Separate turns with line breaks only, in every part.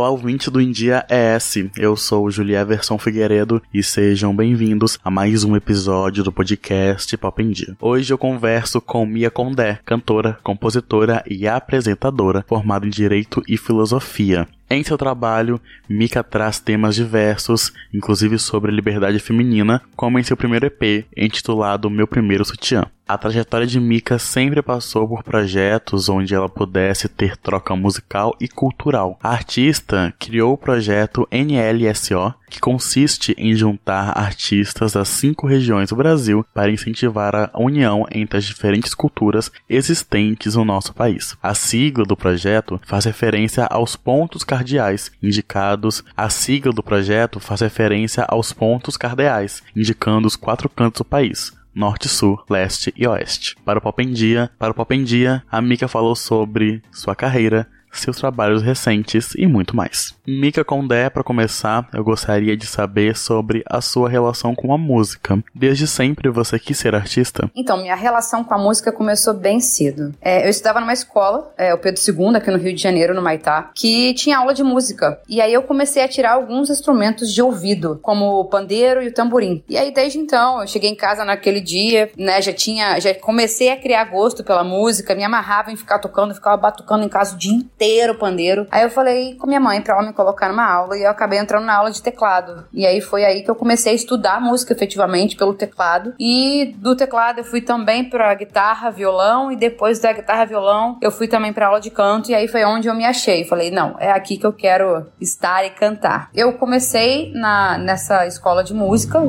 Olá, ouvinte do India ES. Eu sou Julia Everson Figueiredo e sejam bem-vindos a mais um episódio do podcast Pop em Dia. Hoje eu converso com Mia Condé, cantora, compositora e apresentadora formada em Direito e Filosofia. Em seu trabalho, Mika traz temas diversos, inclusive sobre liberdade feminina, como em seu primeiro EP, intitulado Meu Primeiro Sutiã. A trajetória de Mika sempre passou por projetos onde ela pudesse ter troca musical e cultural. A artista criou o projeto NLSO, que consiste em juntar artistas das cinco regiões do Brasil para incentivar a união entre as diferentes culturas existentes no nosso país. A sigla do projeto faz referência aos pontos cardeais indicados. A sigla do projeto faz referência aos pontos cardeais, indicando os quatro cantos do país norte, sul, leste e oeste. Para o Pop em Dia, para o Pop em Dia, a Mika falou sobre sua carreira, seus trabalhos recentes e muito mais. Mika Condé, para começar, eu gostaria de saber sobre a sua relação com a música. Desde sempre você quis ser artista?
Então, minha relação com a música começou bem cedo. É, eu estudava numa escola, é, o Pedro II, aqui no Rio de Janeiro, no Maitá, que tinha aula de música. E aí eu comecei a tirar alguns instrumentos de ouvido, como o pandeiro e o tamborim. E aí desde então, eu cheguei em casa naquele dia, né, já tinha, já comecei a criar gosto pela música, me amarrava em ficar tocando, ficava batucando em casa o dia inteiro pandeiro. Aí eu falei com minha mãe pra ela me colocar numa aula e eu acabei entrando na aula de teclado. E aí foi aí que eu comecei a estudar música efetivamente pelo teclado. E do teclado eu fui também pra guitarra, violão e depois da guitarra, violão eu fui também pra aula de canto e aí foi onde eu me achei. Falei, não, é aqui que eu quero estar e cantar. Eu comecei na, nessa escola de música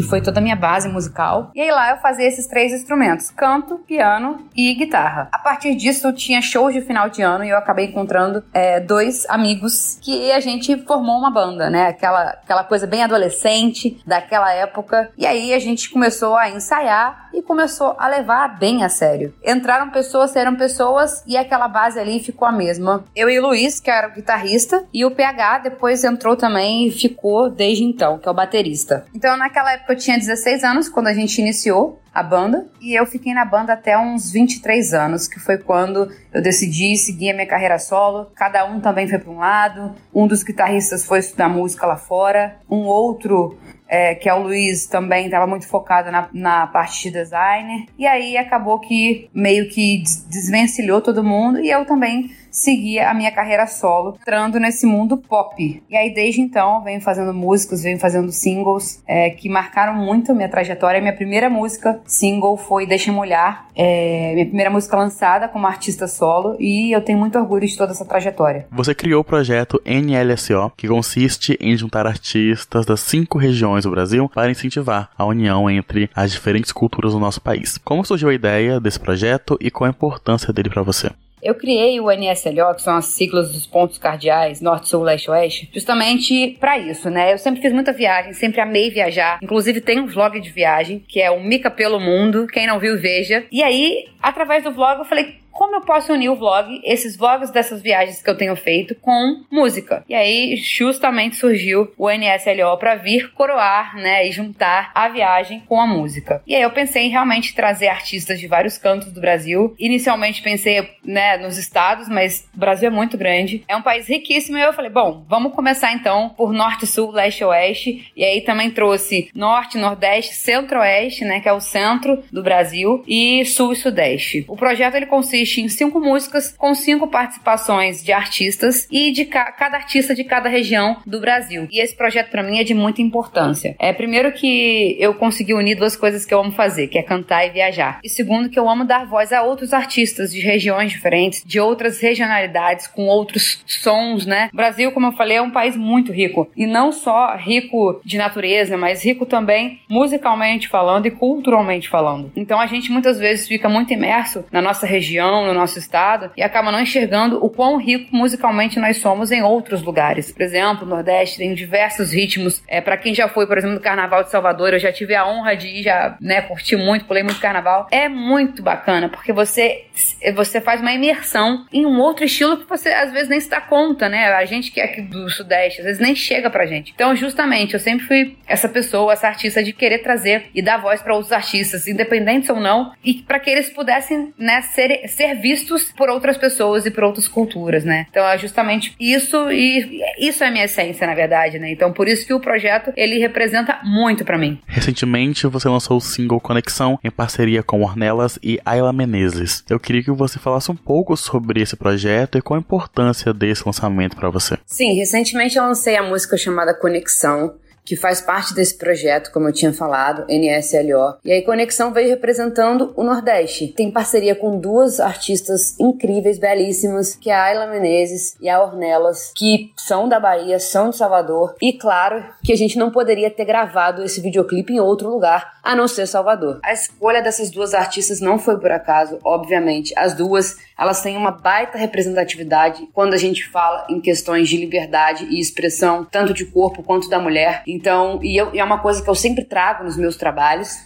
que foi toda a minha base musical. E aí lá eu fazia esses três instrumentos: canto, piano e guitarra. A partir disso tinha shows de final de ano e eu acabei encontrando é, dois amigos que a gente formou uma banda, né? Aquela, aquela coisa bem adolescente daquela época. E aí a gente começou a ensaiar e começou a levar bem a sério. Entraram pessoas, saíram pessoas e aquela base ali ficou a mesma. Eu e o Luiz, que era o guitarrista, e o PH depois entrou também e ficou desde então, que é o baterista. Então naquela época eu tinha 16 anos quando a gente iniciou a banda e eu fiquei na banda até uns 23 anos, que foi quando eu decidi seguir a minha carreira solo. Cada um também foi para um lado. Um dos guitarristas foi estudar música lá fora, um outro é, que é o Luiz, também estava muito focado na, na parte de designer. E aí acabou que meio que desvencilhou todo mundo e eu também seguir a minha carreira solo, entrando nesse mundo pop. E aí, desde então, venho fazendo músicas, venho fazendo singles é, que marcaram muito a minha trajetória. Minha primeira música single foi Deixa Molhar, é, minha primeira música lançada como artista solo, e eu tenho muito orgulho de toda essa trajetória.
Você criou o projeto NLSO, que consiste em juntar artistas das cinco regiões do Brasil para incentivar a união entre as diferentes culturas do nosso país. Como surgiu a ideia desse projeto e qual a importância dele para você?
Eu criei o NSLO, que são as siglas dos pontos cardeais, norte, sul, leste, oeste, justamente para isso, né? Eu sempre fiz muita viagem, sempre amei viajar. Inclusive tem um vlog de viagem, que é o Mica pelo Mundo. Quem não viu, veja. E aí, através do vlog, eu falei, como eu posso unir o vlog, esses vlogs dessas viagens que eu tenho feito, com música. E aí, justamente surgiu o NSLO para vir coroar, né, e juntar a viagem com a música. E aí eu pensei em realmente trazer artistas de vários cantos do Brasil. Inicialmente pensei, né, nos estados, mas o Brasil é muito grande. É um país riquíssimo e eu falei, bom, vamos começar então por norte, sul, leste, oeste. E aí também trouxe norte, nordeste, centro-oeste, né, que é o centro do Brasil, e sul e sudeste. O projeto ele consiste cinco músicas com cinco participações de artistas e de ca cada artista de cada região do Brasil. E esse projeto para mim é de muita importância. É primeiro que eu consegui unir duas coisas que eu amo fazer, que é cantar e viajar. E segundo que eu amo dar voz a outros artistas de regiões diferentes, de outras regionalidades, com outros sons, né? O Brasil, como eu falei, é um país muito rico e não só rico de natureza, mas rico também musicalmente falando e culturalmente falando. Então a gente muitas vezes fica muito imerso na nossa região no nosso estado e acaba não enxergando o quão rico musicalmente nós somos em outros lugares. Por exemplo, o Nordeste tem diversos ritmos. É, para quem já foi, por exemplo, no Carnaval de Salvador, eu já tive a honra de ir, já né, curti muito, pulei muito carnaval. É muito bacana, porque você, você faz uma imersão em um outro estilo que você às vezes nem se dá conta, né? A gente que é aqui do Sudeste, às vezes nem chega pra gente. Então, justamente, eu sempre fui essa pessoa, essa artista de querer trazer e dar voz para outros artistas, independentes ou não, e para que eles pudessem né, ser, ser vistos por outras pessoas e por outras culturas, né? Então é justamente isso e isso é a minha essência, na verdade, né? Então por isso que o projeto ele representa muito para mim.
Recentemente você lançou o single Conexão em parceria com Ornelas e Ayla Menezes. Eu queria que você falasse um pouco sobre esse projeto e qual a importância desse lançamento para você.
Sim, recentemente eu lancei a música chamada Conexão que faz parte desse projeto, como eu tinha falado, NSLO. E aí Conexão veio representando o Nordeste. Tem parceria com duas artistas incríveis, belíssimas, que é a Ayla Menezes e a Ornelas, que são da Bahia, são de Salvador. E claro que a gente não poderia ter gravado esse videoclipe em outro lugar, a não ser Salvador. A escolha dessas duas artistas não foi por acaso, obviamente. As duas, elas têm uma baita representatividade quando a gente fala em questões de liberdade e expressão, tanto de corpo quanto da mulher. Então, e, eu, e é uma coisa que eu sempre trago nos meus trabalhos.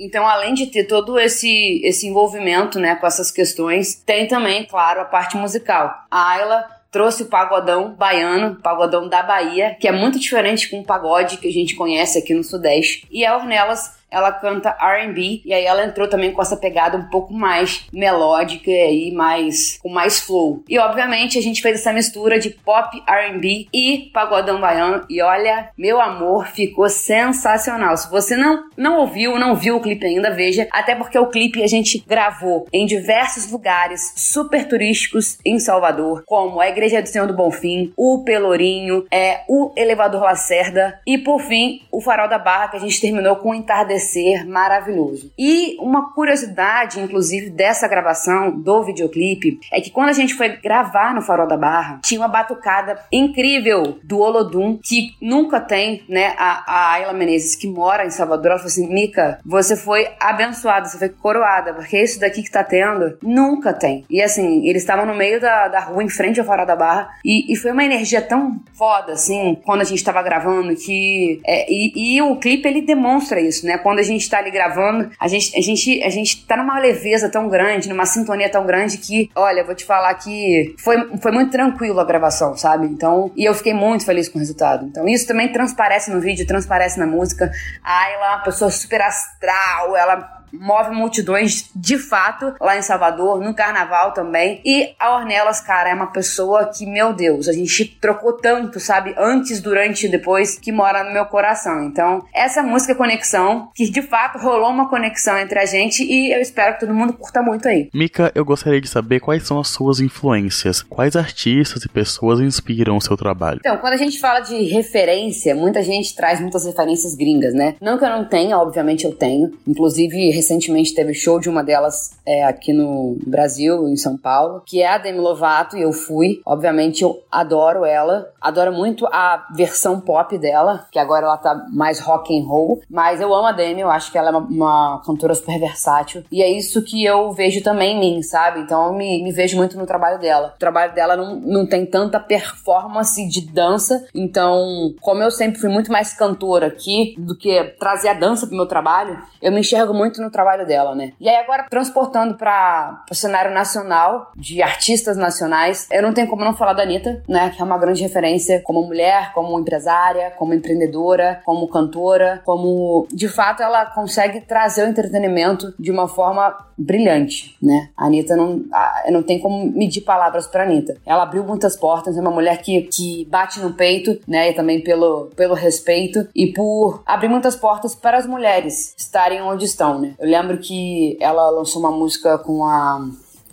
Então, além de ter todo esse, esse envolvimento né, com essas questões, tem também, claro, a parte musical. A Ayla trouxe o pagodão baiano, pagodão da Bahia, que é muito diferente com o pagode que a gente conhece aqui no Sudeste. E a Ornelas ela canta R&B e aí ela entrou também com essa pegada um pouco mais melódica e mais com mais flow. E obviamente a gente fez essa mistura de pop, R&B e pagodão baiano e olha, meu amor, ficou sensacional. Se você não não ouviu, não viu o clipe ainda, veja, até porque o clipe a gente gravou em diversos lugares super turísticos em Salvador, como a Igreja do Senhor do Bonfim, o Pelourinho, é o Elevador Lacerda e por fim, o Farol da Barra que a gente terminou com o entardecer entardecer maravilhoso. E uma curiosidade, inclusive, dessa gravação do videoclipe é que quando a gente foi gravar no Farol da Barra, tinha uma batucada incrível do Olodum que nunca tem, né? A, a Ayla Menezes, que mora em Salvador, ela falou assim: Mica, você foi abençoada, você foi coroada, porque isso daqui que tá tendo nunca tem. E assim, eles estavam no meio da, da rua, em frente ao Farol da Barra, e, e foi uma energia tão foda, assim, quando a gente tava gravando, que. É, e, e o clipe ele demonstra isso, né? Quando a gente tá ali gravando, a gente, a gente, a gente tá numa leveza tão grande, numa sintonia tão grande que, olha, vou te falar que foi, foi muito tranquilo a gravação, sabe? Então, e eu fiquei muito feliz com o resultado. Então, isso também transparece no vídeo, transparece na música. A Ayla é uma pessoa super astral, ela move multidões de fato lá em Salvador, no carnaval também. E a Ornelas, cara, é uma pessoa que, meu Deus, a gente trocou tanto, sabe? Antes, durante e depois, que mora no meu coração. Então, essa música Conexão, que de fato rolou uma conexão entre a gente e eu espero que todo mundo curta muito aí.
Mika, eu gostaria de saber quais são as suas influências. Quais artistas e pessoas inspiram o seu trabalho?
Então, quando a gente fala de referência, muita gente traz muitas referências gringas, né? Não que eu não tenha, obviamente eu tenho. Inclusive, recentemente teve show de uma delas é, aqui no Brasil, em São Paulo, que é a Demi Lovato, e eu fui. Obviamente eu adoro ela, adoro muito a versão pop dela, que agora ela tá mais rock and roll, mas eu amo a Demi, eu acho que ela é uma, uma cantora super versátil, e é isso que eu vejo também em mim, sabe? Então eu me, me vejo muito no trabalho dela. O trabalho dela não, não tem tanta performance de dança, então, como eu sempre fui muito mais cantora aqui do que trazer a dança pro meu trabalho, eu me enxergo muito no trabalho dela, né? E aí agora transportando para o cenário nacional, de artistas nacionais, eu não tenho como não falar da Anitta, né? Que é uma grande referência como mulher, como empresária, como empreendedora, como cantora, como de fato ela consegue trazer o entretenimento de uma forma brilhante, né? A Anitta não, não tem como medir palavras para Anitta. Ela abriu muitas portas, é uma mulher que, que bate no peito, né? E também pelo, pelo respeito e por abrir muitas portas para as mulheres estarem onde estão, né? Eu lembro que ela lançou uma música com a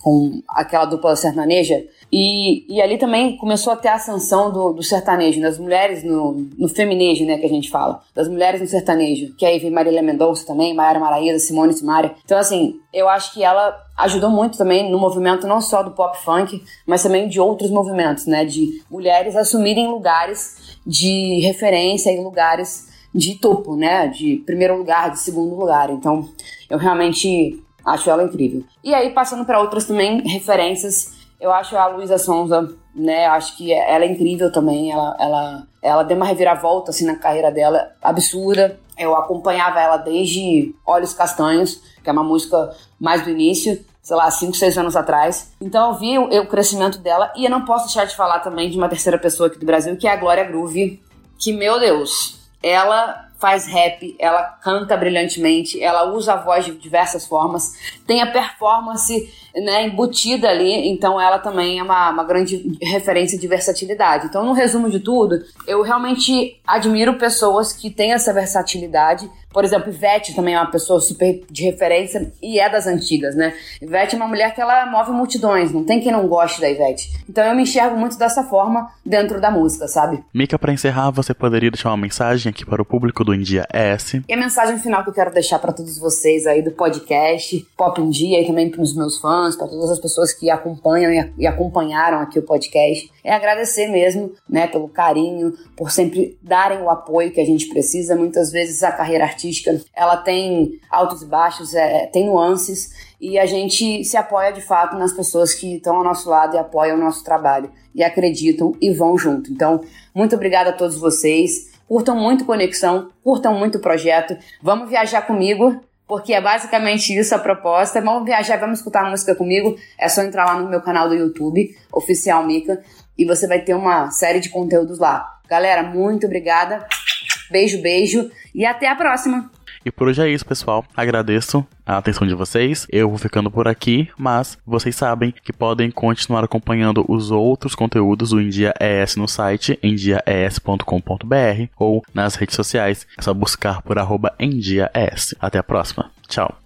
com aquela dupla sertaneja e, e ali também começou a ter a ascensão do, do sertanejo, das mulheres no, no feminejo, né, que a gente fala, das mulheres no sertanejo, que aí vem Marília Mendonça também, Mayara Maraíza, Simone Simaria. Então, assim, eu acho que ela ajudou muito também no movimento não só do pop funk, mas também de outros movimentos, né, de mulheres assumirem lugares de referência e lugares de topo, né? De primeiro lugar, de segundo lugar. Então, eu realmente acho ela incrível. E aí, passando para outras também referências, eu acho a Luísa Sonza, né? Acho que ela é incrível também. Ela, ela, ela deu uma reviravolta assim na carreira dela, absurda. Eu acompanhava ela desde Olhos Castanhos, que é uma música mais do início, sei lá, 5, 6 anos atrás. Então eu vi o, o, crescimento dela e eu não posso deixar de falar também de uma terceira pessoa aqui do Brasil, que é a Glória Groove, que, meu Deus, ela faz rap, ela canta brilhantemente, ela usa a voz de diversas formas, tem a performance né, embutida ali, então ela também é uma, uma grande referência de versatilidade. Então, no resumo de tudo, eu realmente admiro pessoas que têm essa versatilidade por exemplo, Ivete também é uma pessoa super de referência e é das antigas, né? Ivete é uma mulher que ela move multidões, não tem quem não goste da Ivete. Então eu me enxergo muito dessa forma dentro da música, sabe?
Mika, para encerrar, você poderia deixar uma mensagem aqui para o público do India S?
E a mensagem final que eu quero deixar para todos vocês aí do podcast Pop em Dia e também para os meus fãs, para todas as pessoas que acompanham e acompanharam aqui o podcast, é agradecer mesmo, né, pelo carinho, por sempre darem o apoio que a gente precisa. Muitas vezes a carreira artística ela tem altos e baixos, é, tem nuances, e a gente se apoia de fato nas pessoas que estão ao nosso lado e apoiam o nosso trabalho, e acreditam e vão junto. Então, muito obrigada a todos vocês. Curtam muito Conexão, curtam muito o projeto. Vamos viajar comigo, porque é basicamente isso a proposta. Vamos viajar, vamos escutar música comigo. É só entrar lá no meu canal do YouTube, Oficial Mica, e você vai ter uma série de conteúdos lá. Galera, muito obrigada. Beijo, beijo e até a próxima.
E por hoje é isso, pessoal. Agradeço a atenção de vocês. Eu vou ficando por aqui, mas vocês sabem que podem continuar acompanhando os outros conteúdos do India ES no site endiaes.com.br ou nas redes sociais. É só buscar por arroba. Até a próxima. Tchau.